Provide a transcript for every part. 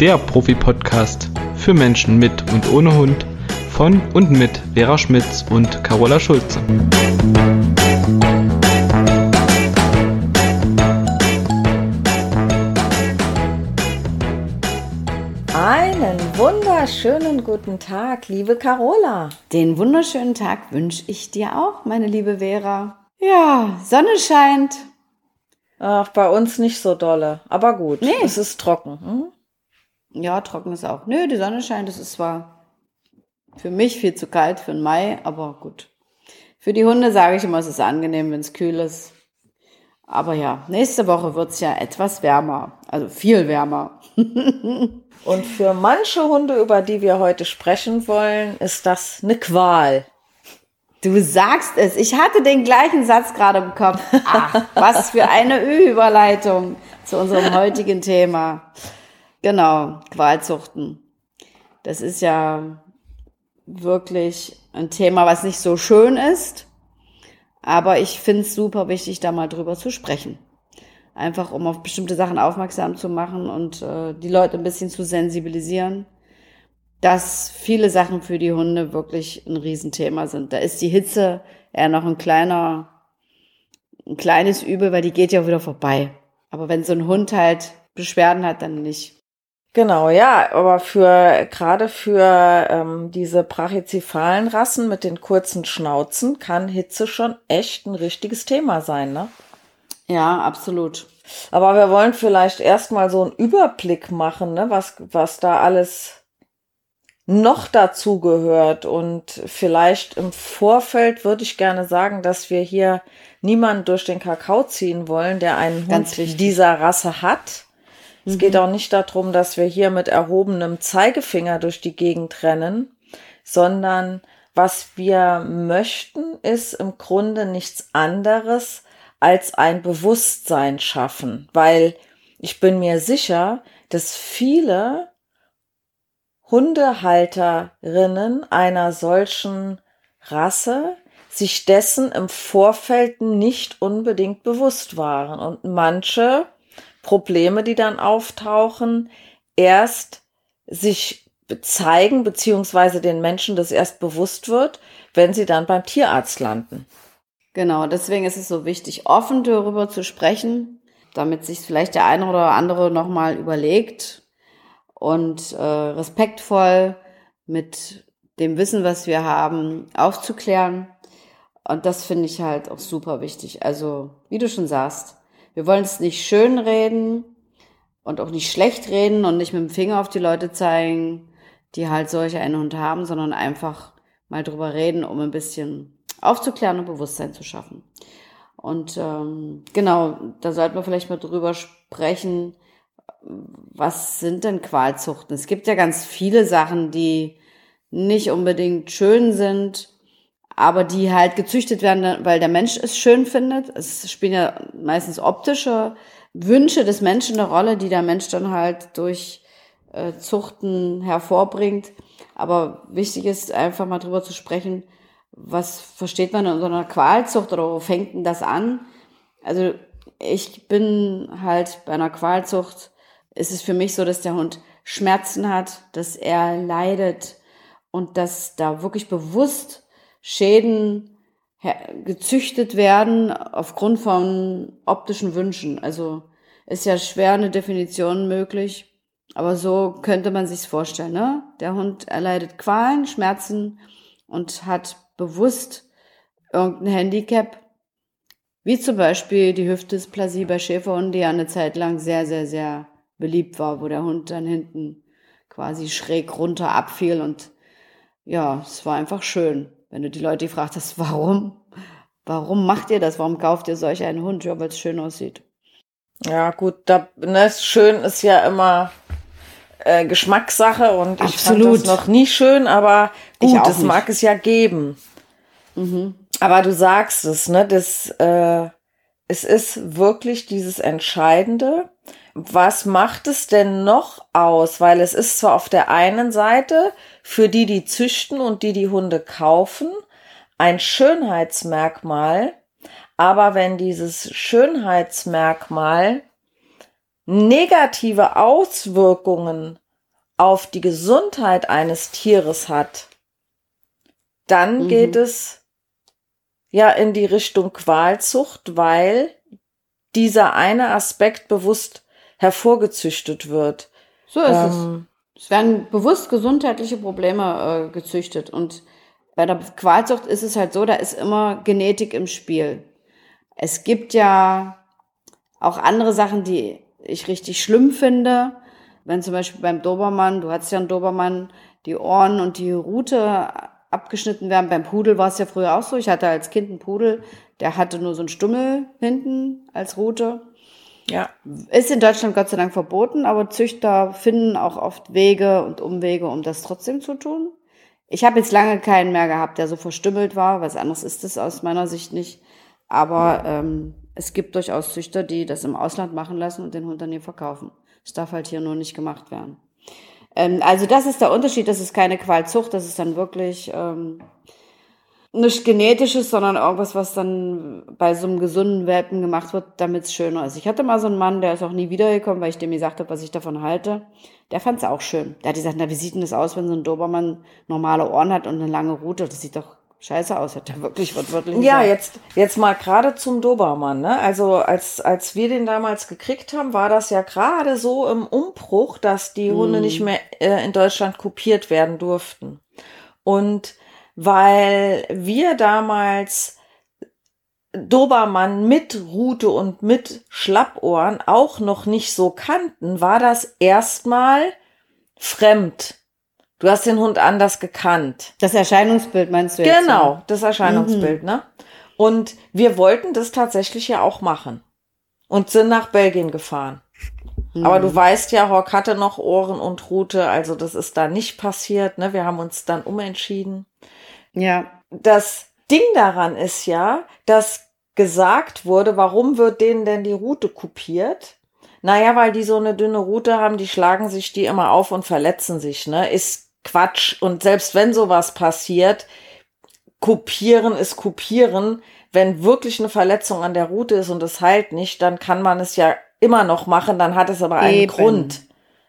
der Profi-Podcast für Menschen mit und ohne Hund von und mit Vera Schmitz und Carola Schulze. Einen wunderschönen guten Tag, liebe Carola. Den wunderschönen Tag wünsche ich dir auch, meine liebe Vera. Ja, Sonne scheint. Ach, bei uns nicht so dolle, aber gut. Nee. Es ist trocken. Hm? Ja, trocken ist auch. Nö, die Sonne scheint. Es ist zwar für mich viel zu kalt für den Mai, aber gut. Für die Hunde sage ich immer, es ist angenehm, wenn es kühl ist. Aber ja, nächste Woche wird es ja etwas wärmer. Also viel wärmer. Und für manche Hunde, über die wir heute sprechen wollen, ist das eine Qual. Du sagst es. Ich hatte den gleichen Satz gerade im Kopf. Ach, was für eine Ü-Überleitung zu unserem heutigen Thema. Genau, Qualzuchten. Das ist ja wirklich ein Thema, was nicht so schön ist. Aber ich finde es super wichtig, da mal drüber zu sprechen. Einfach um auf bestimmte Sachen aufmerksam zu machen und äh, die Leute ein bisschen zu sensibilisieren, dass viele Sachen für die Hunde wirklich ein Riesenthema sind. Da ist die Hitze eher noch ein kleiner, ein kleines Übel, weil die geht ja wieder vorbei. Aber wenn so ein Hund halt Beschwerden hat, dann nicht. Genau, ja, aber für gerade für ähm, diese brachycephalen Rassen mit den kurzen Schnauzen kann Hitze schon echt ein richtiges Thema sein, ne? Ja, absolut. Aber wir wollen vielleicht erstmal so einen Überblick machen, ne, was, was da alles noch dazu gehört. Und vielleicht im Vorfeld würde ich gerne sagen, dass wir hier niemanden durch den Kakao ziehen wollen, der einen Ganz Hund wichtig. dieser Rasse hat. Es geht auch nicht darum, dass wir hier mit erhobenem Zeigefinger durch die Gegend rennen, sondern was wir möchten, ist im Grunde nichts anderes als ein Bewusstsein schaffen, weil ich bin mir sicher, dass viele Hundehalterinnen einer solchen Rasse sich dessen im Vorfeld nicht unbedingt bewusst waren. Und manche Probleme, die dann auftauchen, erst sich zeigen, beziehungsweise den Menschen das erst bewusst wird, wenn sie dann beim Tierarzt landen. Genau, deswegen ist es so wichtig, offen darüber zu sprechen, damit sich vielleicht der eine oder andere nochmal überlegt und äh, respektvoll mit dem Wissen, was wir haben, aufzuklären. Und das finde ich halt auch super wichtig. Also, wie du schon sagst, wir wollen es nicht schön reden und auch nicht schlecht reden und nicht mit dem Finger auf die Leute zeigen, die halt solche einen Hund haben, sondern einfach mal drüber reden, um ein bisschen aufzuklären und Bewusstsein zu schaffen. Und ähm, genau, da sollten wir vielleicht mal drüber sprechen, was sind denn Qualzuchten? Es gibt ja ganz viele Sachen, die nicht unbedingt schön sind, aber die halt gezüchtet werden, weil der Mensch es schön findet. Es spielen ja meistens optische Wünsche des Menschen eine Rolle, die der Mensch dann halt durch äh, Zuchten hervorbringt. Aber wichtig ist einfach mal drüber zu sprechen, was versteht man in so einer Qualzucht oder wo fängt denn das an? Also ich bin halt bei einer Qualzucht, ist es für mich so, dass der Hund Schmerzen hat, dass er leidet und dass da wirklich bewusst Schäden gezüchtet werden aufgrund von optischen Wünschen. Also ist ja schwer eine Definition möglich, aber so könnte man sich's vorstellen. Ne? Der Hund erleidet Qualen, Schmerzen und hat bewusst irgendein Handicap, wie zum Beispiel die Hüftdysplasie bei Schäferhunden, die ja eine Zeit lang sehr, sehr, sehr beliebt war, wo der Hund dann hinten quasi schräg runter abfiel und ja, es war einfach schön. Wenn du die Leute gefragt hast, warum, warum macht ihr das? Warum kauft ihr solch einen Hund? Ja, weil es schön aussieht. Ja, gut, da, ne, schön ist ja immer äh, Geschmackssache und ich fand Absolut. das noch nie schön, aber gut, das mag es ja geben. Aber du sagst es, ne, das, äh, es ist wirklich dieses Entscheidende. Was macht es denn noch aus? Weil es ist zwar auf der einen Seite für die, die züchten und die die Hunde kaufen, ein Schönheitsmerkmal, aber wenn dieses Schönheitsmerkmal negative Auswirkungen auf die Gesundheit eines Tieres hat, dann Mhm. geht es ja in die Richtung Qualzucht, weil dieser eine Aspekt bewusst hervorgezüchtet wird. So ist es. Ähm, Es werden bewusst gesundheitliche Probleme äh, gezüchtet. Und bei der Qualzucht ist es halt so, da ist immer Genetik im Spiel. Es gibt ja auch andere Sachen, die ich richtig schlimm finde. Wenn zum Beispiel beim Dobermann, du hattest ja einen Dobermann, die Ohren und die Rute abgeschnitten werden. Beim Pudel war es ja früher auch so. Ich hatte als Kind einen Pudel, der hatte nur so einen Stummel hinten als Rute. Ja, Ist in Deutschland Gott sei Dank verboten, aber Züchter finden auch oft Wege und Umwege, um das trotzdem zu tun. Ich habe jetzt lange keinen mehr gehabt, der so verstümmelt war. Was anderes ist es aus meiner Sicht nicht. Aber ähm, es gibt durchaus Züchter, die das im Ausland machen lassen und den Hund dann hier verkaufen. Das darf halt hier nur nicht gemacht werden. Ähm, also das ist der Unterschied. Das ist keine Qualzucht, das ist dann wirklich ähm, nicht genetisches, sondern irgendwas, was dann bei so einem gesunden Welpen gemacht wird, damit es schöner ist. Ich hatte mal so einen Mann, der ist auch nie wiedergekommen, weil ich dem gesagt habe, was ich davon halte. Der fand es auch schön. Der hat gesagt, na, wie sieht denn das aus, wenn so ein Dobermann normale Ohren hat und eine lange Rute? Das sieht doch scheiße aus, hat er wirklich wortwörtlich Ja, gesagt. jetzt, jetzt mal gerade zum Dobermann. Ne? Also als, als wir den damals gekriegt haben, war das ja gerade so im Umbruch, dass die Hunde nicht mehr äh, in Deutschland kopiert werden durften. Und weil wir damals Dobermann mit Rute und mit Schlappohren auch noch nicht so kannten, war das erstmal fremd. Du hast den Hund anders gekannt. Das Erscheinungsbild meinst du jetzt? Genau, das Erscheinungsbild, ne? Und wir wollten das tatsächlich ja auch machen. Und sind nach Belgien gefahren. Aber du weißt ja, Hock hatte noch Ohren und Rute, also das ist da nicht passiert, ne? Wir haben uns dann umentschieden. Ja. Das Ding daran ist ja, dass gesagt wurde, warum wird denen denn die Rute kopiert? Naja, weil die so eine dünne Rute haben, die schlagen sich die immer auf und verletzen sich, ne? Ist Quatsch. Und selbst wenn sowas passiert, kopieren ist kopieren. Wenn wirklich eine Verletzung an der Rute ist und es heilt nicht, dann kann man es ja immer noch machen, dann hat es aber einen Eben. Grund.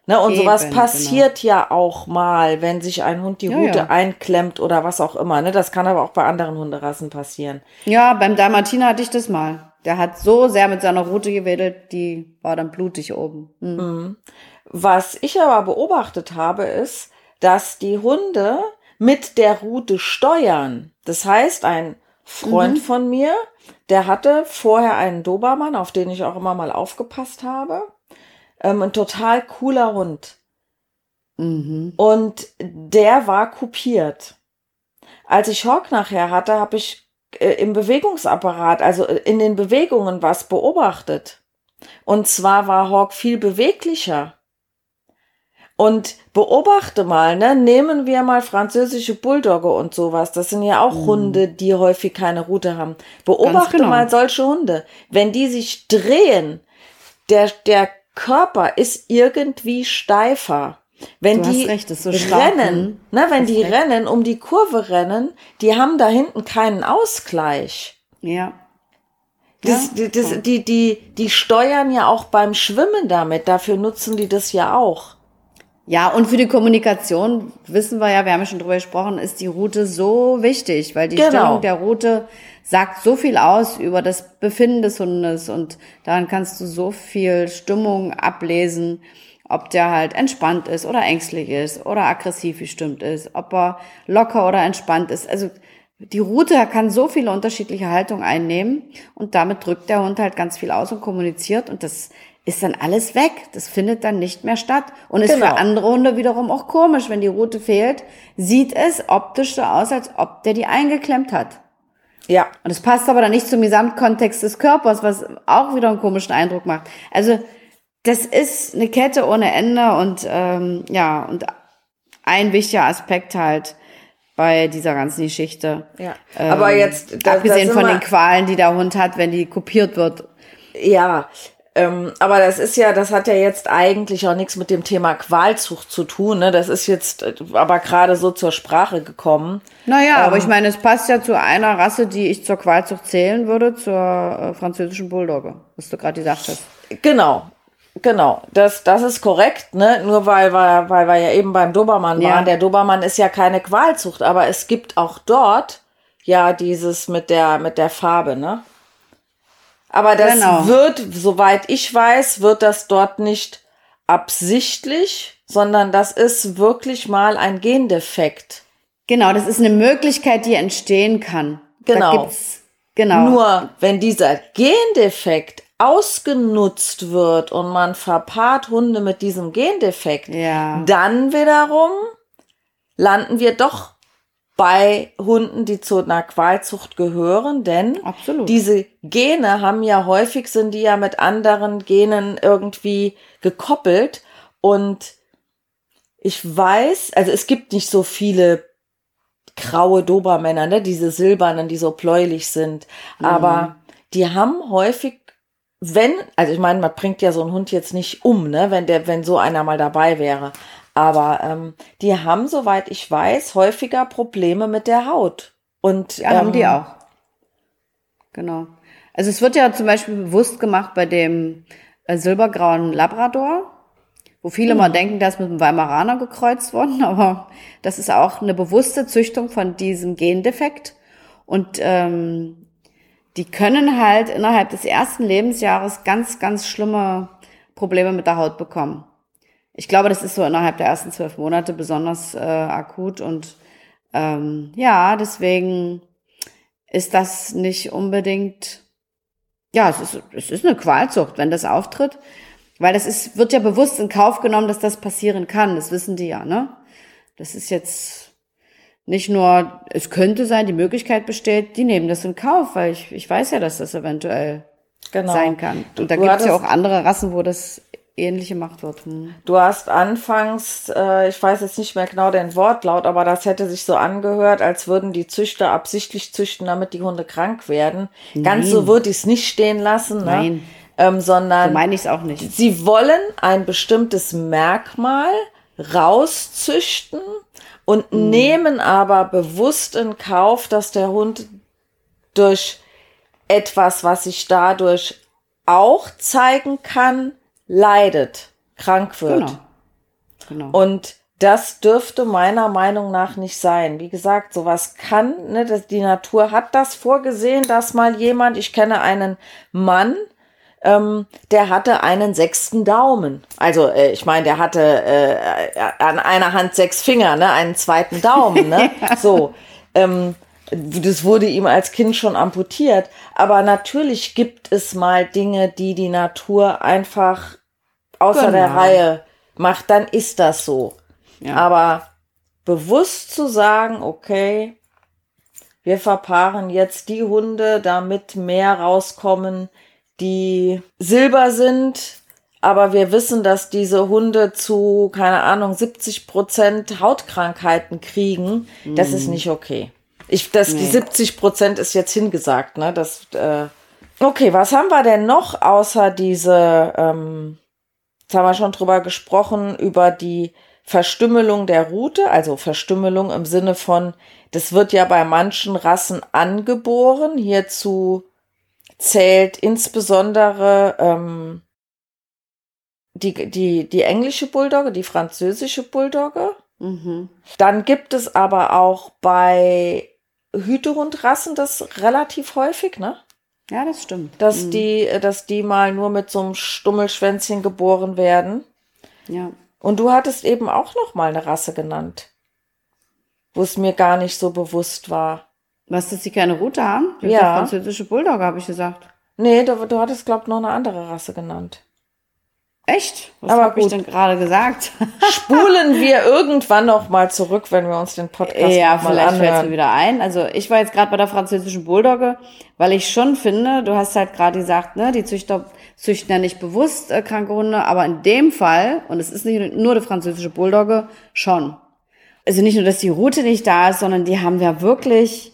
Ne, und Eben, sowas genau. passiert ja auch mal, wenn sich ein Hund die Ja, Rute ja. einklemmt oder was auch immer. Ne? Das kann aber auch bei anderen Hunderassen passieren. Ja, beim Dalmatiner hatte ich das mal. Der hat so sehr mit seiner Rute gewedelt, die war dann blutig oben. Hm. Was ich aber beobachtet habe, ist, dass die Hunde mit der Rute steuern. Das heißt, ein Freund von mir, der hatte vorher einen Dobermann, auf den ich auch immer mal aufgepasst habe. Ähm, ein total cooler Hund. Mhm. Und der war kopiert. Als ich Hawk nachher hatte, habe ich äh, im Bewegungsapparat, also äh, in den Bewegungen was beobachtet. Und zwar war Hawk viel beweglicher. Und beobachte mal, ne, nehmen wir mal französische Bulldogge und sowas. Das sind ja auch Hunde, die häufig keine Rute haben. Beobachte genau. mal solche Hunde. Wenn die sich drehen, der, der Körper ist irgendwie steifer. Wenn die recht, so rennen, ne, wenn die recht. rennen, um die Kurve rennen, die haben da hinten keinen Ausgleich. Ja. Das, Ja, die, das, die, die, die steuern ja auch beim Schwimmen damit. Dafür nutzen die das ja auch. Ja, und für die Kommunikation wissen wir ja, wir haben ja schon drüber gesprochen, ist die Route so wichtig, weil die Genau. Stellung der Route sagt so viel aus über das Befinden des Hundes und daran kannst du so viel Stimmung ablesen, ob der halt entspannt ist oder ängstlich ist oder aggressiv gestimmt ist, ob er locker oder entspannt ist. Also die Route kann so viele unterschiedliche Haltungen einnehmen und damit drückt der Hund halt ganz viel aus und kommuniziert und das ist dann alles weg. Das findet dann nicht mehr statt und ist Genau. für andere Hunde wiederum auch komisch, wenn die Route fehlt, sieht es optisch so aus, als ob der die eingeklemmt hat. Ja. Und es passt aber dann nicht zum Gesamtkontext des Körpers, was auch wieder einen komischen Eindruck macht. Also das ist eine Kette ohne Ende und ähm, ja, und ein wichtiger Aspekt halt bei dieser ganzen Geschichte. Ja. Aber jetzt, da- da abgesehen sind von den Qualen, die der Hund hat, wenn die kopiert wird. Ja, ähm, aber das ist ja, das hat ja jetzt eigentlich auch nichts mit dem Thema Qualzucht zu tun. Ne? Das ist jetzt äh, aber gerade so zur Sprache gekommen. Naja, aber Ähm. ich meine, es passt ja zu einer Rasse, die ich zur Qualzucht zählen würde, zur äh, französischen Bulldogge, was du gerade gesagt hast. Genau. Genau, das, das ist korrekt, ne? Nur weil wir, weil wir ja eben beim Dobermann Ja. waren. Der Dobermann ist ja keine Qualzucht, aber es gibt auch dort ja dieses mit der, mit der Farbe, ne? Aber das Genau. wird, soweit ich weiß, wird das dort nicht absichtlich, sondern das ist wirklich mal ein Gendefekt. Genau, das ist eine Möglichkeit, die entstehen kann. Genau. Genau. Nur wenn dieser Gendefekt ausgenutzt wird und man verpaart Hunde mit diesem Gendefekt, Ja. dann wiederum landen wir doch bei Hunden, die zu einer Qualzucht gehören, denn Absolut. diese Gene haben ja häufig sind die ja mit anderen Genen irgendwie gekoppelt und ich weiß, also es gibt nicht so viele graue Dobermänner, ne, diese silbernen, die so bläulich sind, aber die haben häufig wenn, also ich meine, man bringt ja so einen Hund jetzt nicht um, ne, wenn der, wenn so einer mal dabei wäre. Aber ähm, die haben, soweit ich weiß, häufiger Probleme mit der Haut. Und Ja, haben ähm, die auch. Genau. Also es wird ja zum Beispiel bewusst gemacht bei dem äh, silbergrauen Labrador, wo viele Mhm. mal denken, der ist mit dem Weimaraner gekreuzt worden, aber das ist auch eine bewusste Züchtung von diesem Gendefekt. Und ähm, die können halt innerhalb des ersten Lebensjahres ganz, ganz schlimme Probleme mit der Haut bekommen. Ich glaube, das ist so innerhalb der ersten zwölf Monate besonders äh, akut und ähm, ja, deswegen ist das nicht unbedingt, ja, es ist, es ist eine Qualzucht, wenn das auftritt, weil das ist, wird ja bewusst in Kauf genommen, dass das passieren kann, das wissen die ja, ne? Das ist jetzt nicht nur, es könnte sein, die Möglichkeit besteht, die nehmen das in Kauf, weil ich, ich weiß ja, dass das eventuell genau. sein kann. Und da gibt es ja auch andere Rassen, wo das ähnlich gemacht wird. Hm. Du hast anfangs, äh, ich weiß jetzt nicht mehr genau den Wortlaut, aber das hätte sich so angehört, als würden die Züchter absichtlich züchten, damit die Hunde krank werden. Ganz Nein. so würde ich es nicht stehen lassen, ne? Nein. Ähm, sondern So meine ich es auch nicht. Sie wollen ein bestimmtes Merkmal rauszüchten und Mhm. nehmen aber bewusst in Kauf, dass der Hund durch etwas, was sich dadurch auch zeigen kann, leidet, krank wird. Genau. Genau. Und das dürfte meiner Meinung nach nicht sein. Wie gesagt, sowas kann, ne, das, die Natur hat das vorgesehen, dass mal jemand, ich kenne einen Mann, ähm, der hatte einen sechsten Daumen. Also äh, ich meine, der hatte äh, an einer Hand sechs Finger, ne, einen zweiten Daumen, ne? So. Ähm, das wurde ihm als Kind schon amputiert. Aber natürlich gibt es mal Dinge, die die Natur einfach außer der Genau. Reihe macht, dann ist das so. Ja. Aber bewusst zu sagen, okay, wir verpaaren jetzt die Hunde, damit mehr rauskommen, die silber sind, aber wir wissen, dass diese Hunde zu, keine Ahnung, 70 Prozent Hautkrankheiten kriegen. Das ist nicht okay. Ich, das, Die Nee. 70 Prozent ist jetzt hingesagt, ne? Das, äh, okay, was haben wir denn noch außer diese, ähm, Jetzt haben wir schon drüber gesprochen, über die Verstümmelung der Rute, also Verstümmelung im Sinne von, das wird ja bei manchen Rassen angeboren. Hierzu zählt insbesondere ähm, die, die, die englische Bulldogge, die französische Bulldogge. Mhm. Dann gibt es aber auch bei Hütehundrassen das relativ häufig, ne? Ja, das stimmt. dass Mhm. die, dass die mal nur mit so einem Stummelschwänzchen geboren werden. Ja. Und du hattest eben auch noch mal eine Rasse genannt, wo es mir gar nicht so bewusst war. Was, dass sie keine Rute haben? Ich hab Ja. französische Bulldogge, habe ich gesagt. Nee, du, du hattest, glaub noch eine andere Rasse genannt. Echt? Was habe ich denn gerade gesagt? Spulen wir irgendwann noch mal zurück, wenn wir uns den Podcast ja, vielleicht fällt mir wieder ein. Also ich war jetzt gerade bei der französischen Bulldogge, weil ich schon finde, du hast halt gerade gesagt, ne, die Züchter züchten ja nicht bewusst äh, kranke Hunde, aber in dem Fall, und es ist nicht nur die französische Bulldogge, schon. Also nicht nur, dass die Route nicht da ist, sondern die haben ja wirklich,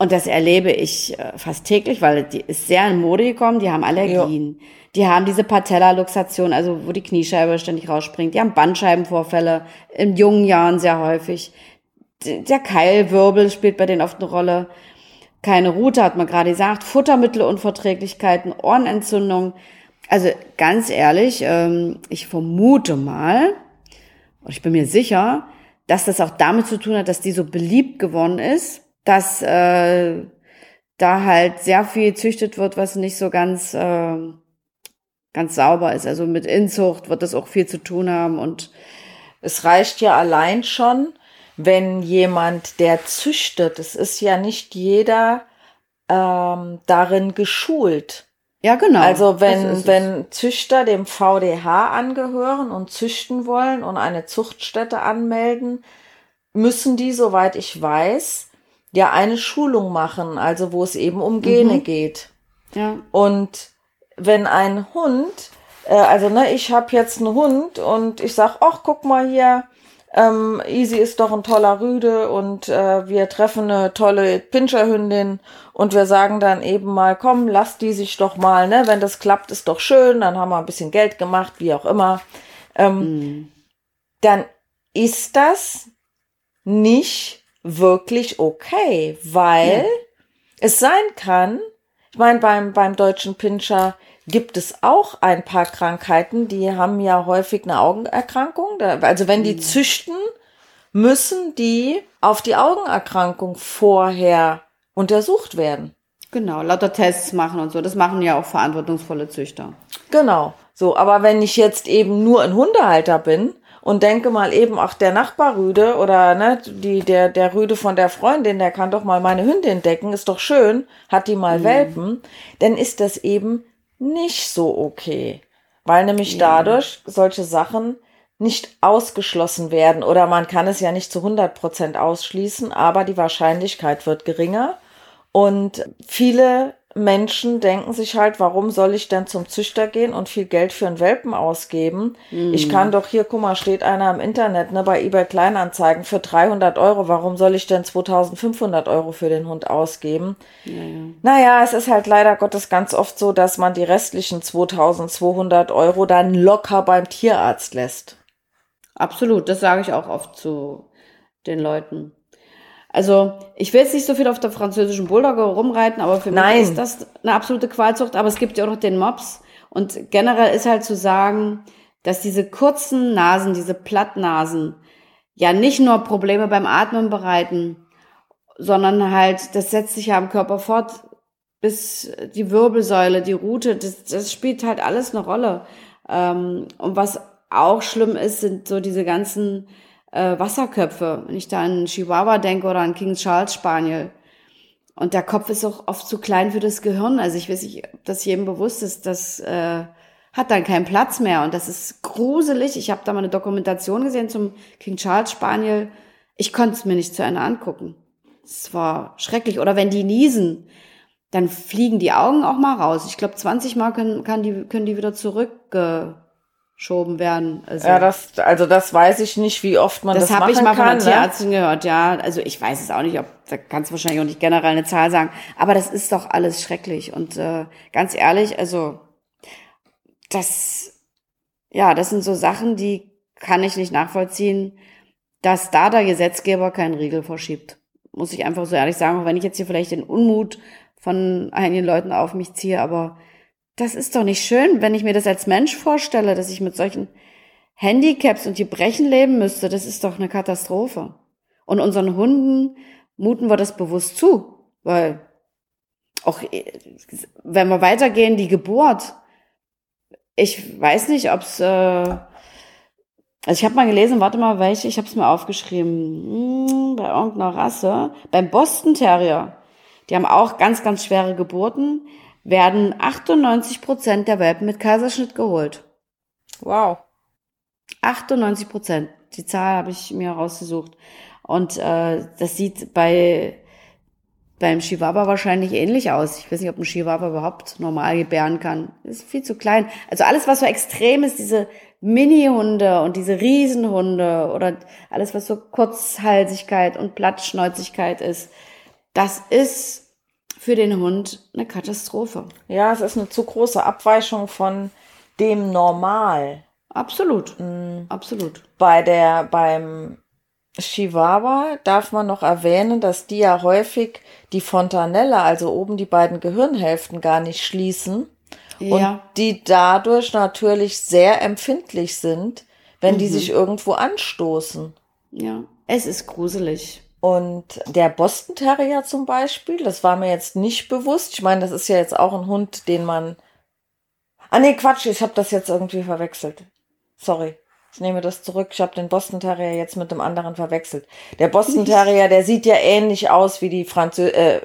und das erlebe ich äh, fast täglich, weil die ist sehr in Mode gekommen, die haben Allergien. Die haben diese Patella-Luxation, also wo die Kniescheibe ständig rausspringt. Die haben Bandscheibenvorfälle, in jungen Jahren sehr häufig. Der Keilwirbel spielt bei denen oft eine Rolle. Keine Rute, hat man gerade gesagt. Futtermittelunverträglichkeiten, Ohrenentzündung. Also ganz ehrlich, ähm, ich vermute mal, und ich bin mir sicher, dass das auch damit zu tun hat, dass die so beliebt geworden ist, dass äh, da halt sehr viel züchtet wird, was nicht so ganz äh, ganz sauber ist. Also mit Inzucht wird das auch viel zu tun haben und es reicht ja allein schon, wenn jemand, der züchtet, es ist ja nicht jeder ähm, darin geschult. Ja, genau. Also wenn, wenn Züchter dem VDH angehören und züchten wollen und eine Zuchtstätte anmelden, müssen die, soweit ich weiß, ja eine Schulung machen, also wo es eben um Gene mhm. geht. Ja. Und wenn ein Hund, äh, also ne, ich habe jetzt einen Hund und ich sag, ach, guck mal hier, ähm, Easy ist doch ein toller Rüde und äh, wir treffen eine tolle Pinscherhündin und wir sagen dann eben mal, komm, lass die sich doch mal, ne, wenn das klappt, ist doch schön, dann haben wir ein bisschen Geld gemacht, wie auch immer. Ähm, mhm. Dann ist das nicht wirklich okay, weil ja. es sein kann, ich meine, beim, beim deutschen Pinscher gibt es auch ein paar Krankheiten, die haben ja häufig eine Augenerkrankung. Also wenn die mhm. züchten, müssen die auf die Augenerkrankung vorher untersucht werden. Genau, lauter Tests machen und so. Das machen ja auch verantwortungsvolle Züchter. Genau. So, aber wenn ich jetzt eben nur ein Hundehalter bin und denke mal eben, ach, der Nachbarrüde oder ne, die, der, der Rüde von der Freundin, der kann doch mal meine Hündin decken, ist doch schön, hat die mal mhm. Welpen, dann ist das eben nicht so okay, weil nämlich dadurch solche Sachen nicht ausgeschlossen werden oder man kann es ja nicht zu 100 Prozent ausschließen, aber die Wahrscheinlichkeit wird geringer. Und viele Menschen denken sich halt, warum soll ich denn zum Züchter gehen und viel Geld für einen Welpen ausgeben? Mhm. Ich kann doch hier, guck mal, steht einer im Internet, ne, bei eBay Kleinanzeigen für 300 Euro. Warum soll ich denn 2500 Euro für den Hund ausgeben? Ja, ja. Naja, es ist halt leider Gottes ganz oft so, dass man die restlichen 2200 Euro dann locker beim Tierarzt lässt. Absolut, das sage ich auch oft zu den Leuten. Also, ich will jetzt nicht so viel auf der französischen Bulldogge rumreiten, aber für Nein. mich ist das eine absolute Qualzucht. Aber es gibt ja auch noch den Mops. Und generell ist halt zu sagen, dass diese kurzen Nasen, diese Plattnasen, ja nicht nur Probleme beim Atmen bereiten, sondern halt, das setzt sich ja am Körper fort, bis die Wirbelsäule, die Rute, das, das spielt halt alles eine Rolle. Ähm, und was auch schlimm ist, sind so diese ganzen äh, Wasserköpfe. Wenn ich da an Chihuahua denke oder an King Charles Spaniel. Und der Kopf ist auch oft zu klein für das Gehirn. Also ich weiß nicht, ob das jedem bewusst ist, das äh, hat dann keinen Platz mehr. Und das ist gruselig. Ich habe da mal eine Dokumentation gesehen zum King Charles Spaniel. Ich konnte es mir nicht zu Ende angucken. Es war schrecklich. Oder wenn die niesen, dann fliegen die Augen auch mal raus. Ich glaube, 20 Mal können, kann die, können die wieder zurück äh, geschoben werden. Also, ja, das, also das weiß ich nicht, wie oft man das, das machen kann. Das habe ich mal von der ne? Tierärztin gehört, ja. Also ich weiß es auch nicht, ob, da kannst du wahrscheinlich auch nicht generell eine Zahl sagen, aber das ist doch alles schrecklich. Und äh, ganz ehrlich, also das, ja, das sind so Sachen, die kann ich nicht nachvollziehen, dass da der Gesetzgeber keinen Riegel verschiebt. Muss ich einfach so ehrlich sagen, auch wenn ich jetzt hier vielleicht den Unmut von einigen Leuten auf mich ziehe, aber das ist doch nicht schön, wenn ich mir das als Mensch vorstelle, dass ich mit solchen Handicaps und Gebrechen leben müsste. Das ist doch eine Katastrophe. Und unseren Hunden muten wir das bewusst zu, weil auch wenn wir weitergehen, die Geburt. Ich weiß nicht, ob es. Äh, also ich habe mal gelesen, warte mal, welche, ich habe es mir aufgeschrieben. Hm, bei irgendeiner Rasse. Beim Boston Terrier. Die haben auch ganz, ganz schwere Geburten werden 98 Prozent der Welpen mit Kaiserschnitt geholt. Wow. 98 Prozent. Die Zahl habe ich mir rausgesucht. Und äh, das sieht bei beim Chihuahua wahrscheinlich ähnlich aus. Ich weiß nicht, ob ein Chihuahua überhaupt normal gebären kann. ist viel zu klein. Also alles, was so extrem ist, diese Mini-Hunde und diese Riesenhunde oder alles, was so Kurzhalsigkeit und Plattschnäuzigkeit ist, das ist für den Hund eine Katastrophe. Ja, es ist eine zu große Abweichung von dem Normal. Absolut. Mhm. Absolut. Bei der, beim Chihuahua darf man noch erwähnen, dass die ja häufig die Fontanelle, also oben die beiden Gehirnhälften gar nicht schließen ja. und die dadurch natürlich sehr empfindlich sind, wenn mhm. die sich irgendwo anstoßen. Ja, es ist gruselig. Und der Boston Terrier zum Beispiel, das war mir jetzt nicht bewusst. Ich meine, das ist ja jetzt auch ein Hund, den man. Ah nee, Quatsch, ich habe das jetzt irgendwie verwechselt. Sorry. Ich nehme das zurück. Ich habe den Boston Terrier jetzt mit dem anderen verwechselt. Der Boston Terrier, der sieht ja ähnlich aus wie die Franzö äh,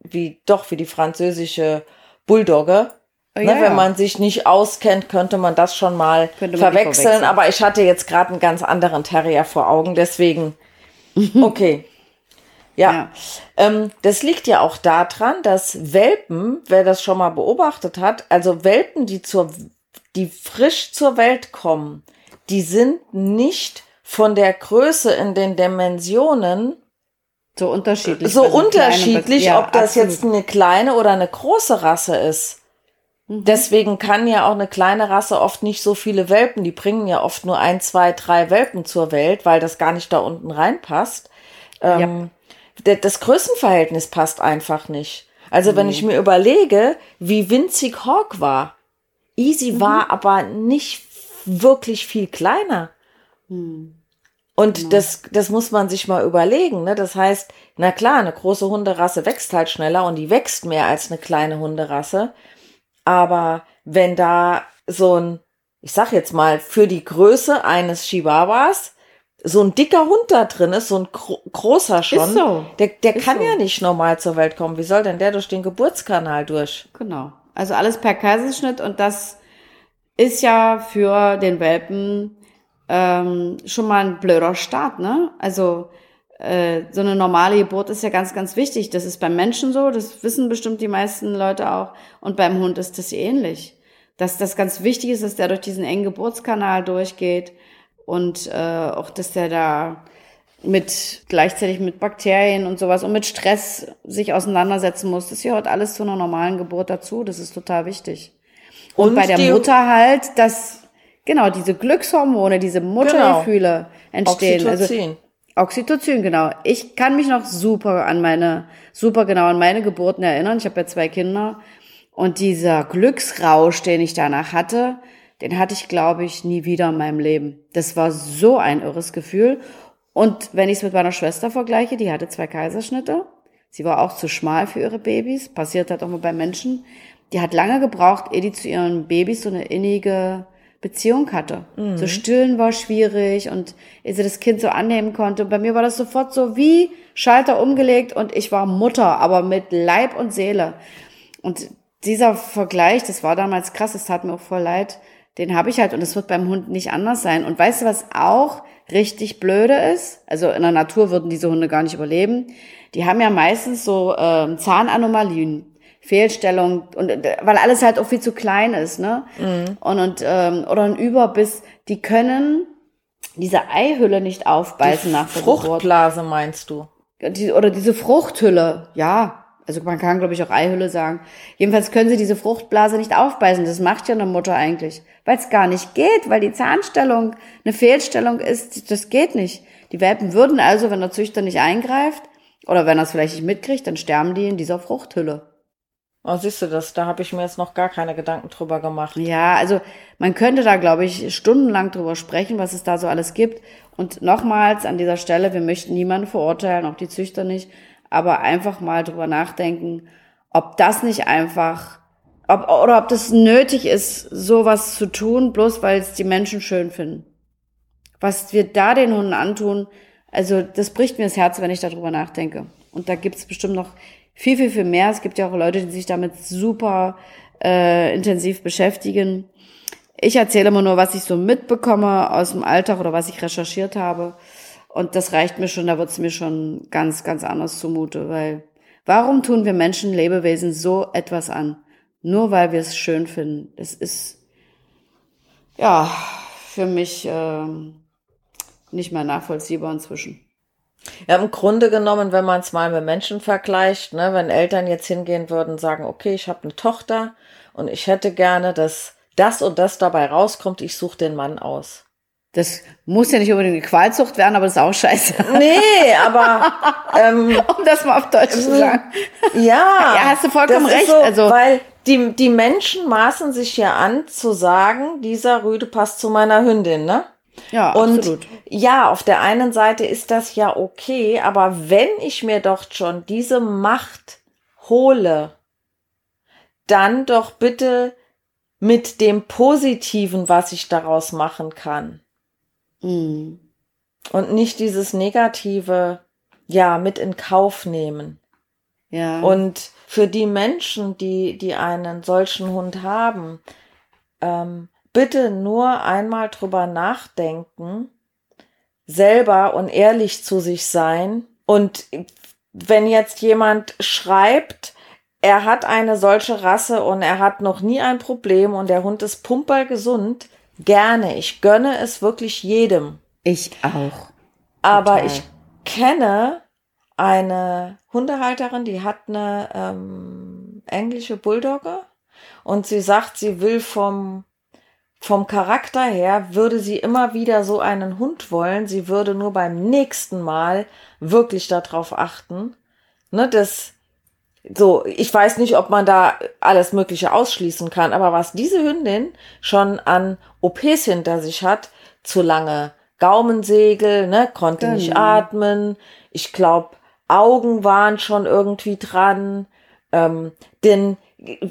wie doch wie die französische Bulldogge. Oh, ne, ja, wenn man sich nicht auskennt, könnte man das schon mal verwechseln, verwechseln. Aber ich hatte jetzt gerade einen ganz anderen Terrier vor Augen, deswegen. Okay. Ja, ja. Ähm, das liegt ja auch daran, dass Welpen, wer das schon mal beobachtet hat, also Welpen, die zur, die frisch zur Welt kommen, die sind nicht von der Größe in den Dimensionen so unterschiedlich. So also unterschiedlich, kleine, ja, ob das absolut. jetzt eine kleine oder eine große Rasse ist. Mhm. Deswegen kann ja auch eine kleine Rasse oft nicht so viele Welpen. Die bringen ja oft nur ein, zwei, drei Welpen zur Welt, weil das gar nicht da unten reinpasst. Ähm, ja. Das Größenverhältnis passt einfach nicht. Also wenn ich mir überlege, wie winzig Hawk war. Easy mhm. war aber nicht wirklich viel kleiner. Mhm. Und genau. das, das muss man sich mal überlegen. Ne? Das heißt, na klar, eine große Hunderasse wächst halt schneller und die wächst mehr als eine kleine Hunderasse. Aber wenn da so ein, ich sag jetzt mal, für die Größe eines Chihuahuas so ein dicker Hund da drin ist, so ein gro großer schon, ist so. der, der ist kann so. ja nicht normal zur Welt kommen. Wie soll denn der durch den Geburtskanal durch? Genau. Also alles per Kaiserschnitt und das ist ja für den Welpen ähm, schon mal ein blöder Start, ne? Also äh, so eine normale Geburt ist ja ganz, ganz wichtig. Das ist beim Menschen so, das wissen bestimmt die meisten Leute auch. Und beim Hund ist das ähnlich. Dass das ganz wichtig ist, dass der durch diesen engen Geburtskanal durchgeht und äh, auch, dass der da mit gleichzeitig mit Bakterien und sowas und mit Stress sich auseinandersetzen muss. Das gehört alles zu einer normalen Geburt dazu. Das ist total wichtig. Und, und bei der Mutter halt, dass genau diese Glückshormone, diese Muttergefühle genau. entstehen. Also Oxytocin. Also Oxytocin, genau. Ich kann mich noch super an meine, super genau an meine Geburten erinnern. Ich habe ja zwei Kinder. Und dieser Glücksrausch, den ich danach hatte, den hatte ich, glaube ich, nie wieder in meinem Leben. Das war so ein irres Gefühl. Und wenn ich es mit meiner Schwester vergleiche, die hatte zwei Kaiserschnitte. Sie war auch zu schmal für ihre Babys. Passiert halt auch mal bei Menschen. Die hat lange gebraucht, ehe die zu ihren Babys so eine innige Beziehung hatte. Mhm. So stillen war schwierig und ehe sie das Kind so annehmen konnte. bei mir war das sofort so wie Schalter umgelegt und ich war Mutter, aber mit Leib und Seele. Und dieser Vergleich, das war damals krass, es tat mir auch voll leid, den habe ich halt und es wird beim Hund nicht anders sein. Und weißt du, was auch richtig blöde ist? Also in der Natur würden diese Hunde gar nicht überleben. Die haben ja meistens so äh, Zahnanomalien. Fehlstellung und äh, weil alles halt auch viel zu klein ist, ne? Mhm. Und, und ähm, oder ein Überbiss, die können diese Eihülle nicht aufbeißen die nach der Fruchtblase Geburt. meinst du? Die, oder diese Fruchthülle, ja. Also man kann, glaube ich, auch Eihülle sagen. Jedenfalls können sie diese Fruchtblase nicht aufbeißen. Das macht ja eine Mutter eigentlich. Weil es gar nicht geht, weil die Zahnstellung eine Fehlstellung ist. Das geht nicht. Die Welpen würden also, wenn der Züchter nicht eingreift, oder wenn er es vielleicht nicht mitkriegt, dann sterben die in dieser Fruchthülle. Oh, siehst du das? Da habe ich mir jetzt noch gar keine Gedanken drüber gemacht. Ja, also man könnte da, glaube ich, stundenlang drüber sprechen, was es da so alles gibt. Und nochmals an dieser Stelle, wir möchten niemanden verurteilen, auch die Züchter nicht, aber einfach mal drüber nachdenken, ob das nicht einfach, ob, oder ob das nötig ist, sowas zu tun, bloß weil es die Menschen schön finden. Was wir da den Hunden antun, also das bricht mir das Herz, wenn ich darüber nachdenke. Und da gibt's bestimmt noch viel, viel, viel mehr. Es gibt ja auch Leute, die sich damit super äh, intensiv beschäftigen. Ich erzähle immer nur, was ich so mitbekomme aus dem Alltag oder was ich recherchiert habe. Und das reicht mir schon, da wird's mir schon ganz, ganz anders zumute, weil warum tun wir Menschen, Lebewesen so etwas an? Nur weil wir es schön finden. Das ist, ja, für mich äh, nicht mehr nachvollziehbar inzwischen. Ja, im Grunde genommen, wenn man es mal mit Menschen vergleicht, ne, wenn Eltern jetzt hingehen würden und sagen, okay, ich habe eine Tochter und ich hätte gerne, dass das und das dabei rauskommt, ich suche den Mann aus. Das muss ja nicht unbedingt eine Qualzucht werden, aber das ist auch scheiße. Nee, aber ähm, um das mal auf Deutsch zu sagen. Ja, ja, hast du vollkommen recht. So, also weil die, die Menschen maßen sich ja an zu sagen, dieser Rüde passt zu meiner Hündin, ne? Ja, Und absolut. ja, auf der einen Seite ist das ja okay, aber wenn ich mir doch schon diese Macht hole, dann doch bitte mit dem Positiven, was ich daraus machen kann. Mhm. Und nicht dieses Negative, ja, mit in Kauf nehmen. Ja. Und für die Menschen, die, die einen solchen Hund haben, ähm, bitte nur einmal drüber nachdenken, selber und ehrlich zu sich sein. Und wenn jetzt jemand schreibt, er hat eine solche Rasse und er hat noch nie ein Problem und der Hund ist pumpergesund, gerne. Ich gönne es wirklich jedem. ich auch. Aber Total. ich kenne eine Hundehalterin, die hat eine ähm, englische Bulldogge und sie sagt, sie will vom, vom Charakter her, würde sie immer wieder so einen Hund wollen. Sie würde nur beim nächsten Mal wirklich darauf achten, ne, dass so, ich weiß nicht, ob man da alles Mögliche ausschließen kann, aber was diese Hündin schon an OPs hinter sich hat, zu lange Gaumensegel, ne, konnte nicht Genau. atmen. Ich glaube, Augen waren schon irgendwie dran. Ähm, denn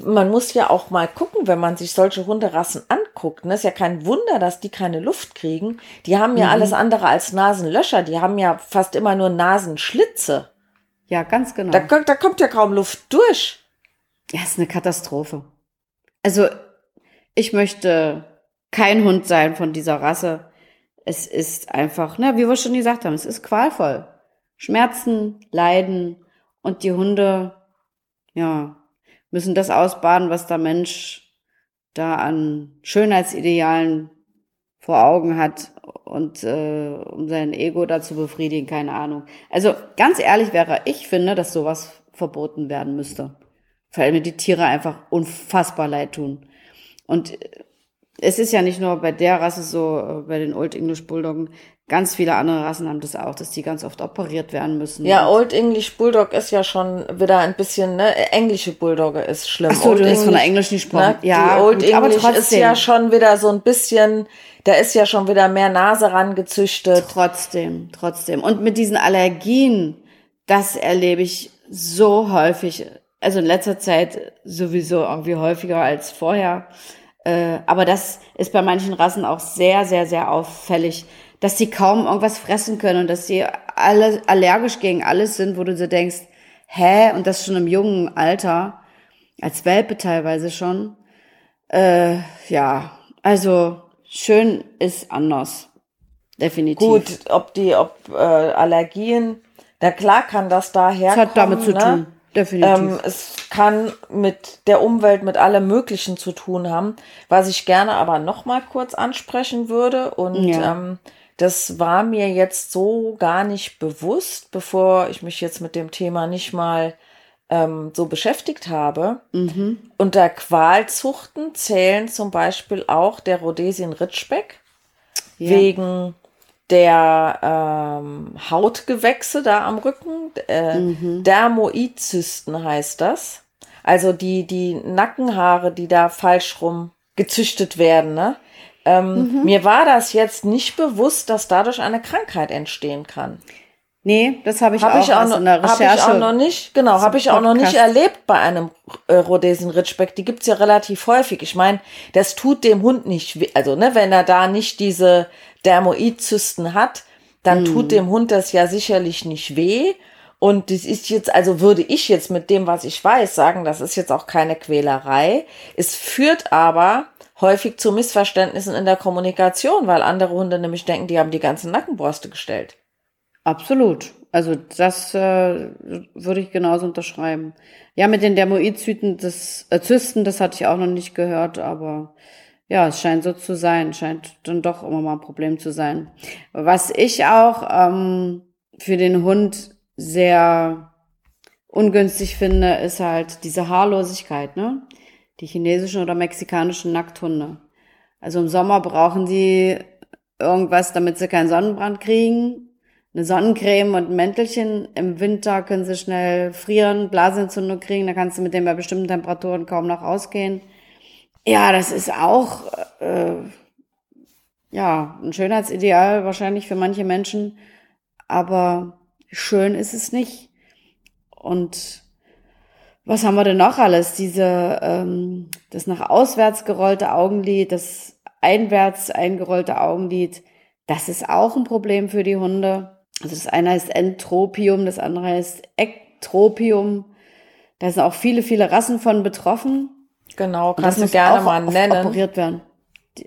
man muss ja auch mal gucken, wenn man sich solche Hunderassen anguckt. Ne, ist ja kein Wunder, dass die keine Luft kriegen. Die haben ja alles andere als Nasenlöcher. Die haben ja fast immer nur Nasenschlitze. Ja, ganz genau. Da, kommt- da kommt ja kaum Luft durch. Ja, ist eine Katastrophe. Also, ich möchte kein Hund sein von dieser Rasse. Es ist einfach, na, wie wir schon gesagt haben, es ist qualvoll. Schmerzen, Leiden und die Hunde, ja, müssen das ausbaden, was der Mensch da an Schönheitsidealen vor Augen hat und äh, um sein Ego da zu befriedigen, keine Ahnung. Also ganz ehrlich wäre, ich finde, dass sowas verboten werden müsste. Weil mir die Tiere einfach unfassbar leid tun. Und äh, es ist ja nicht nur bei der Rasse so, äh, bei den Old English Bulldoggen, ganz viele andere Rassen haben das auch, dass die ganz oft operiert werden müssen. Ja, Old English Bulldog ist ja schon wieder ein bisschen, ne? Englische Bulldogge ist schlimm. Ach so, Old du hast von der English, englischen gesprochen. Ne? Ja, die Old gut, aber English ist trotzdem. ja schon wieder so ein bisschen, da ist ja schon wieder mehr Nase rangezüchtet. Trotzdem, trotzdem. Und mit diesen Allergien, das erlebe ich so häufig, also in letzter Zeit sowieso irgendwie häufiger als vorher. Äh, aber das ist bei manchen Rassen auch sehr, sehr, sehr auffällig, dass sie kaum irgendwas fressen können und dass sie alle allergisch gegen alles sind, wo du so denkst, hä? Und das schon im jungen Alter, als Welpe teilweise schon. Äh, ja, also schön ist anders. Definitiv. Gut, ob die, ob äh, Allergien, na klar kann das daher Das hat damit zu ne? Definitiv. Ähm, es kann mit der Umwelt, mit allem Möglichen zu tun haben. Was ich gerne aber noch mal kurz ansprechen würde und Ja. ähm, das war mir jetzt so gar nicht bewusst, bevor ich mich jetzt mit dem Thema nicht mal ähm, so beschäftigt habe. mhm. Unter Qualzuchten zählen zum Beispiel auch der Rhodesien Ritschbeck Ja. wegen der ähm, Hautgewächse da am Rücken, äh, Mhm. Dermoidzysten heißt das. Also die, die Nackenhaare, die da falsch rum gezüchtet werden. Ne? Ähm, Mhm. Mir war das jetzt nicht bewusst, dass dadurch eine Krankheit entstehen kann. Nee, das habe ich, Habe auch ich, auch noch- in der hab Recherche. ich auch noch nicht, genau, habe ich auch noch nicht erlebt bei einem äh, Rhodesien Ritschbeck. Die gibt's ja relativ häufig. Ich meine, das tut dem Hund nicht weh. Also, ne, wenn er da nicht diese Dermoidzysten hat, dann Mhm. tut dem Hund das ja sicherlich nicht weh. Und das ist jetzt, also würde ich jetzt mit dem, was ich weiß, sagen, das ist jetzt auch keine Quälerei. Es führt aber häufig zu Missverständnissen in der Kommunikation, weil andere Hunde nämlich denken, die haben die ganze Nackenborste gestellt. Absolut. Also das äh, würde ich genauso unterschreiben. Ja, mit den Dermoidzyten, das äh, Zysten, das hatte ich auch noch nicht gehört, aber ja, es scheint so zu sein, scheint dann doch immer mal ein Problem zu sein. Was ich auch ähm, für den Hund sehr ungünstig finde, ist halt diese Haarlosigkeit, ne? Die chinesischen oder mexikanischen Nackthunde. Also im Sommer brauchen die irgendwas, damit sie keinen Sonnenbrand kriegen. eine Sonnencreme und ein Mäntelchen. Im Winter können sie schnell frieren, Blasenentzündung kriegen, da kannst du mit denen bei bestimmten Temperaturen kaum noch rausgehen. Ja, das ist auch äh, ja ein Schönheitsideal wahrscheinlich für manche Menschen, aber schön ist es nicht. Und was haben wir denn noch alles? Diese ähm, das nach auswärts gerollte Augenlid, das einwärts eingerollte Augenlid, das ist auch ein Problem für die Hunde. Also das eine heißt Entropium, das andere heißt Ektropium. Da sind auch viele, viele Rassen von betroffen. Genau, kannst du gerne mal nennen. operiert werden.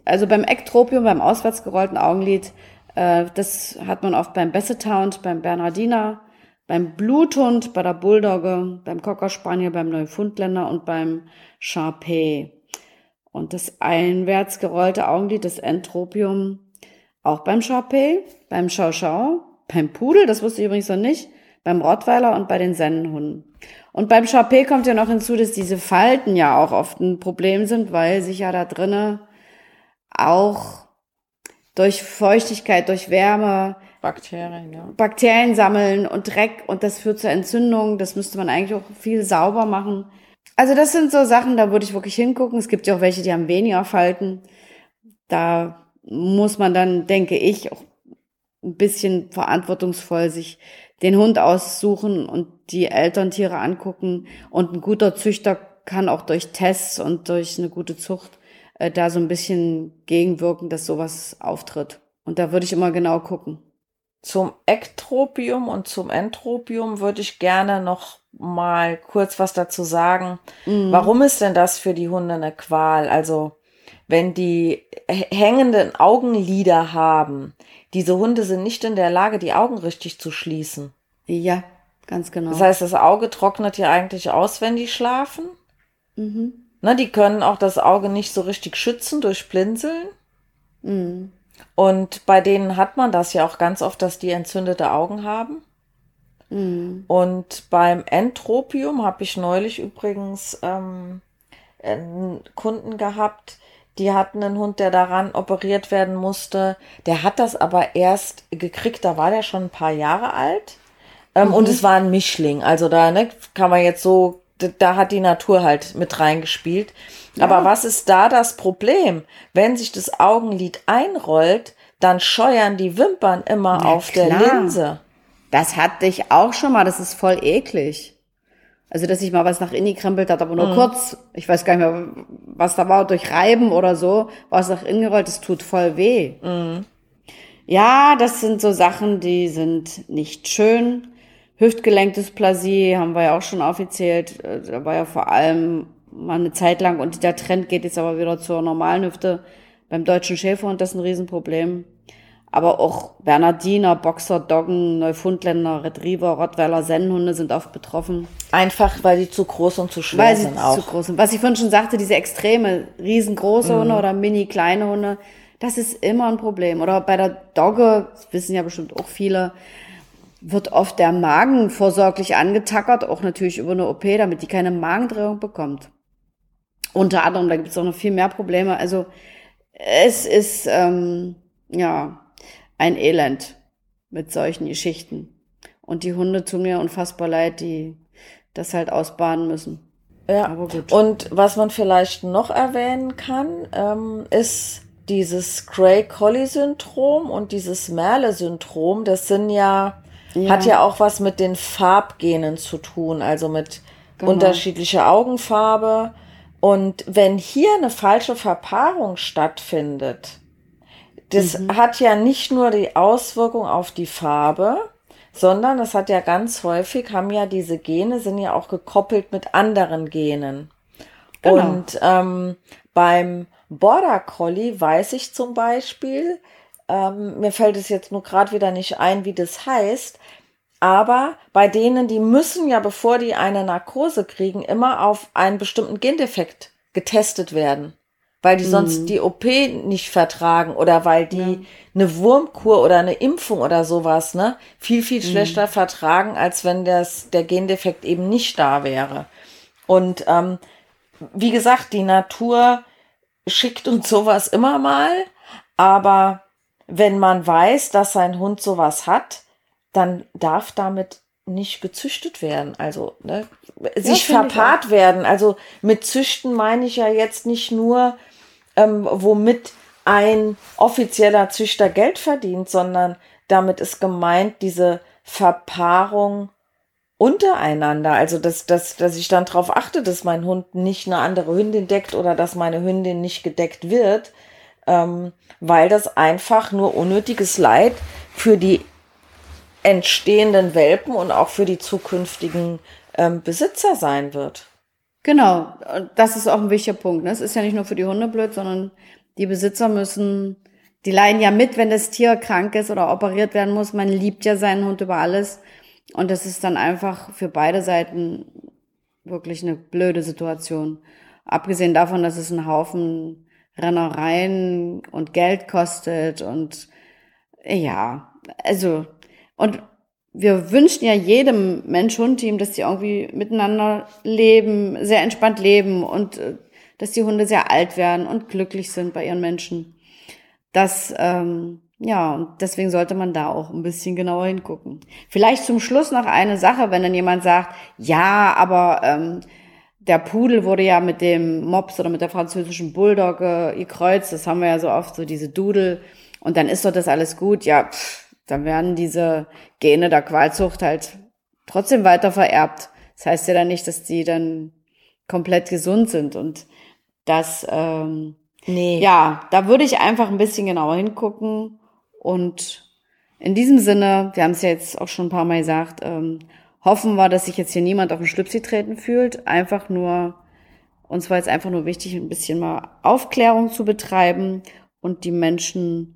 Also beim Ektropium, beim auswärts gerollten Augenlid, äh, das hat man oft beim Basset beim Bernardiner, beim Bluthund, bei der Bulldogge, beim Cocker Spaniel, beim Neufundländer und beim Sharpei. Und das einwärts gerollte Augenlid, das Entropium, auch beim Sharpei, beim Schau Schau, beim Pudel, das wusste ich übrigens noch nicht, beim Rottweiler und bei den Sennenhunden. Und beim Sharpei kommt ja noch hinzu, dass diese Falten ja auch oft ein Problem sind, weil sich ja da drinnen auch durch Feuchtigkeit, durch Wärme Bakterien, ja. Bakterien sammeln und Dreck und das führt zur Entzündung. Das müsste man eigentlich auch viel sauber machen. Also das sind so Sachen, da würde ich wirklich hingucken. Es gibt ja auch welche, die haben weniger Falten. Da muss man dann, denke ich, auch ein bisschen verantwortungsvoll sich den Hund aussuchen und die Elterntiere angucken. Und ein guter Züchter kann auch durch Tests und durch eine gute Zucht äh, da so ein bisschen gegenwirken, dass sowas auftritt. Und da würde ich immer genau gucken. Zum Ektropium und zum Entropium würde ich gerne noch mal kurz was dazu sagen. Mhm. Warum ist denn das für die Hunde eine Qual? Also, wenn die hängenden Augenlider haben, diese Hunde sind nicht in der Lage, die Augen richtig zu schließen. Ja, ganz genau. Das heißt, das Auge trocknet ja eigentlich aus, wenn die schlafen. Mhm. Na, die können auch das Auge nicht so richtig schützen durch Blinzeln. Mhm. Und bei denen hat man das ja auch ganz oft, dass die entzündete Augen haben. Mhm. Und beim Entropium habe ich neulich übrigens ähm, einen Kunden gehabt, die hatten einen Hund, der daran operiert werden musste. Der hat das aber erst gekriegt, da war der schon ein paar Jahre alt. Ähm, mhm. Und es war ein Mischling. Also da ne, kann man jetzt so, da hat die Natur halt mit reingespielt. Ja. Aber was ist da das Problem? Wenn sich das Augenlid einrollt, dann scheuern die Wimpern immer Na, auf klar. der Linse. Das hatte ich auch schon mal, das ist voll eklig. Also, dass sich mal was nach innen krempelt hat, aber nur mhm. kurz. Ich weiß gar nicht mehr, was da war, durch Reiben oder so, war es nach innen gerollt, das tut voll weh. Mhm. Ja, das sind so Sachen, die sind nicht schön. Hüftgelenkdysplasie haben wir ja auch schon aufgezählt. Äh, da war ja vor allem mal eine Zeit lang und der Trend geht jetzt aber wieder zur normalen Hüfte. Beim deutschen Schäferhund das ist ein Riesenproblem aber auch Bernardiner, Boxer, Doggen, Neufundländer, Retriever, Rottweiler, Sennenhunde sind oft betroffen. Einfach, weil die zu groß und zu schwer weil sind auch. Zu groß sind. Was ich vorhin schon sagte, diese extreme, riesengroße mhm. Hunde oder mini kleine Hunde, das ist immer ein Problem. Oder bei der Dogge, das wissen ja bestimmt auch viele, wird oft der Magen vorsorglich angetackert, auch natürlich über eine OP, damit die keine Magendrehung bekommt. Unter anderem, da gibt es auch noch viel mehr Probleme. Also es ist, ähm, ja, ein Elend mit solchen Geschichten. Und die Hunde tun mir unfassbar leid, die das halt ausbaden müssen. Ja, aber gut. Und was man vielleicht noch erwähnen kann, ähm, ist dieses Gray-Collie-Syndrom und dieses Merle-Syndrom. Das sind ja, ja, hat ja auch was mit den Farbgenen zu tun, also mit genau. unterschiedlicher Augenfarbe. Und wenn hier eine falsche Verpaarung stattfindet, das mhm. hat ja nicht nur die Auswirkung auf die Farbe, sondern es hat ja ganz häufig, haben ja diese Gene, sind ja auch gekoppelt mit anderen Genen. Genau. Und ähm, beim Border Collie weiß ich zum Beispiel, ähm, mir fällt es jetzt nur gerade wieder nicht ein, wie das heißt, aber bei denen, die müssen ja, bevor die eine Narkose kriegen, immer auf einen bestimmten Gendefekt getestet werden weil die sonst mhm. die OP nicht vertragen oder weil die ja. eine Wurmkur oder eine Impfung oder sowas, ne, viel, viel mhm. schlechter vertragen, als wenn das, der Gendefekt eben nicht da wäre. Und ähm, wie gesagt, die Natur schickt uns sowas immer mal, aber wenn man weiß, dass sein Hund sowas hat, dann darf damit nicht gezüchtet werden. Also ne, sich verpaart werden. Also mit Züchten meine ich ja jetzt nicht nur, ähm, womit ein offizieller Züchter Geld verdient, sondern damit ist gemeint diese Verpaarung untereinander. Also, dass, dass, dass ich dann darauf achte, dass mein Hund nicht eine andere Hündin deckt oder dass meine Hündin nicht gedeckt wird, ähm, weil das einfach nur unnötiges Leid für die entstehenden Welpen und auch für die zukünftigen ähm, Besitzer sein wird. Genau, das ist auch ein wichtiger Punkt. Ne? Es ist ja nicht nur für die Hunde blöd, sondern die Besitzer müssen, die leiden ja mit, wenn das Tier krank ist oder operiert werden muss. Man liebt ja seinen Hund über alles. Und das ist dann einfach für beide Seiten wirklich eine blöde Situation. Abgesehen davon, dass es einen Haufen Rennereien und Geld kostet und ja, also und wir wünschen ja jedem Mensch-Hund-Team, dass die irgendwie miteinander leben, sehr entspannt leben und äh, dass die Hunde sehr alt werden und glücklich sind bei ihren Menschen. Das, ähm, ja, und deswegen sollte man da auch ein bisschen genauer hingucken. Vielleicht zum Schluss noch eine Sache, wenn dann jemand sagt, ja, aber ähm, der Pudel wurde ja mit dem Mops oder mit der französischen Bulldogge gekreuzt, das haben wir ja so oft, so diese Dudel, und dann ist doch das alles gut. Ja, pff, dann werden diese Gene der Qualzucht halt trotzdem weiter vererbt. Das heißt ja dann nicht, dass die dann komplett gesund sind und das, ähm, nee. ja, da würde ich einfach ein bisschen genauer hingucken und in diesem Sinne, wir haben es ja jetzt auch schon ein paar Mal gesagt, ähm, hoffen wir, dass sich jetzt hier niemand auf den Schlüpsi treten fühlt. Einfach nur, uns war jetzt einfach nur wichtig, ein bisschen mal Aufklärung zu betreiben und die Menschen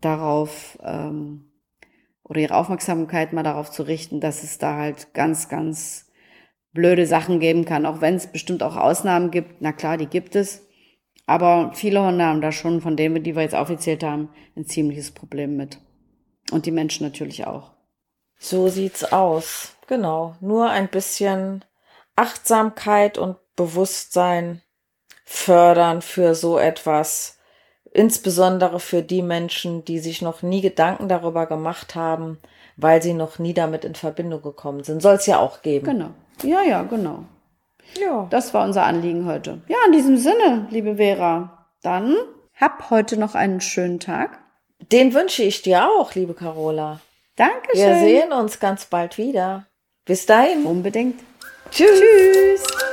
darauf ähm, oder ihre Aufmerksamkeit mal darauf zu richten, dass es da halt ganz, ganz blöde Sachen geben kann, auch wenn es bestimmt auch Ausnahmen gibt. Na klar, die gibt es. Aber viele Hunde haben da schon, von denen, die wir jetzt aufgezählt haben, ein ziemliches Problem mit. Und die Menschen natürlich auch. So sieht's aus. Genau. Nur ein bisschen Achtsamkeit und Bewusstsein fördern für so etwas insbesondere für die Menschen, die sich noch nie Gedanken darüber gemacht haben, weil sie noch nie damit in Verbindung gekommen sind. Soll es ja auch geben. Genau. Ja, ja, genau. Ja. Das war unser Anliegen heute. Ja, in diesem Sinne, liebe Vera, dann hab heute noch einen schönen Tag. Den wünsche ich dir auch, liebe Carola. Dankeschön. Wir sehen uns ganz bald wieder. Bis dahin. Unbedingt. Tschüss. Tschüss.